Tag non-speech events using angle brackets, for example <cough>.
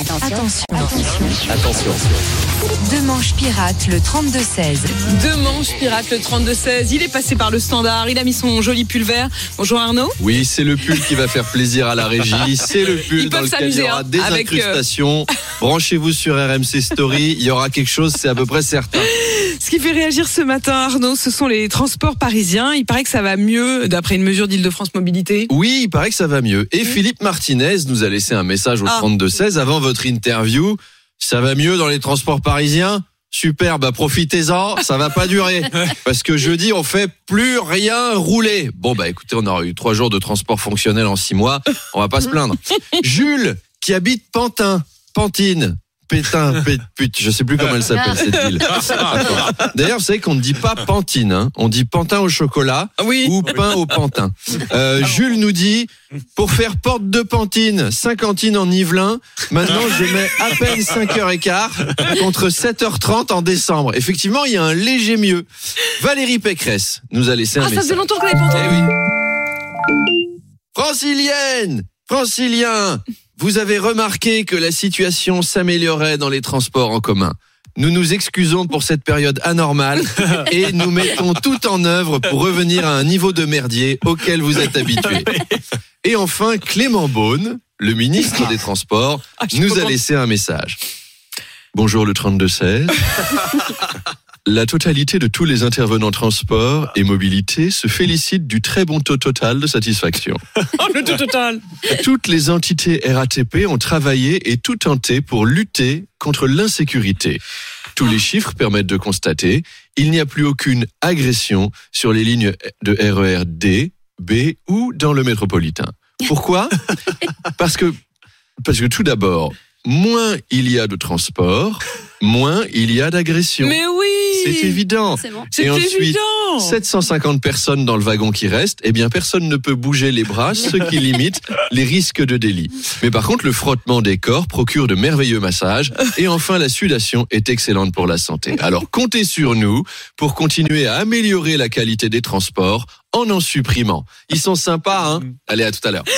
Attention. Attention. Deux manches pirates, le 32-16. Deux manches pirates, le 32-16. Il est passé par le standard, il a mis son joli pull vert. Bonjour Arnaud. Oui, c'est le pull qui va faire plaisir à la régie. <laughs> C'est le pull Ils dans lequel il y aura hein, des avec, euh, incrustations. <laughs> Branchez-vous sur RMC Story. Il y aura quelque chose, c'est à peu près certain. Ce qui fait réagir ce matin, Arnaud, ce sont les transports parisiens. Il paraît que ça va mieux d'après une mesure d'Île-de-France Mobilité. Oui, il paraît que ça va mieux. Et Philippe Martinez nous a laissé un message au Ah. 32-16 avant votre interview. Ça va mieux dans les transports parisiens? Super, bah profitez-en, ça va pas durer. <laughs> Parce que jeudi, on fait plus rien rouler. Bon, bah écoutez, on aura eu trois jours de transport fonctionnel en six mois, on va pas se plaindre. <laughs> Jules, qui habite Pantin, Pantine, Pétain, Pét- pute, je sais plus comment elle s'appelle cette <laughs> ville. D'ailleurs, vous savez qu'on ne dit pas Pantine, hein. on dit Pantin au chocolat Ah Oui. ou pain au pantin. Euh, Jules nous dit pour faire porte de Pantine, 50 en Yvelin, maintenant je mets à peine 5h15 contre 7h30 en décembre. Effectivement, il y a un léger mieux. Valérie Pécresse nous a laissé un Ah, ça faisait longtemps qu'on n'avait pas Eh entendu. oui. Francilienne, Francilien, vous avez remarqué que la situation s'améliorait dans les transports en commun. Nous nous excusons pour cette période anormale <laughs> et nous mettons tout en œuvre pour revenir à un niveau de merdier auquel vous êtes habitués. <laughs> Et enfin, Clément Beaune, le ministre des Transports, Ah, nous a laissé un message. Bonjour le 3216. <laughs> La totalité de tous les intervenants transport et mobilité se félicite du très bon taux total de satisfaction. <laughs> Oh, le tout total. Toutes les entités RATP ont travaillé et tout tenté pour lutter contre l'insécurité. Tous les chiffres permettent de constater, il n'y a plus aucune agression sur les lignes de RER D, B ou dans le métropolitain. Pourquoi? <laughs> Parce que parce que tout d'abord, moins il y a de transport, moins il y a d'agression. Mais oui. C'est évident. C'est Et ensuite, évident. 750 personnes dans le wagon qui reste, eh bien personne ne peut bouger les bras, ce qui <laughs> limite les risques de délit. Mais par contre, le frottement des corps procure de merveilleux massages et enfin la sudation est excellente pour la santé. Alors comptez sur nous pour continuer à améliorer la qualité des transports en en supprimant. Ils sont sympas, hein? Allez, à tout à l'heure.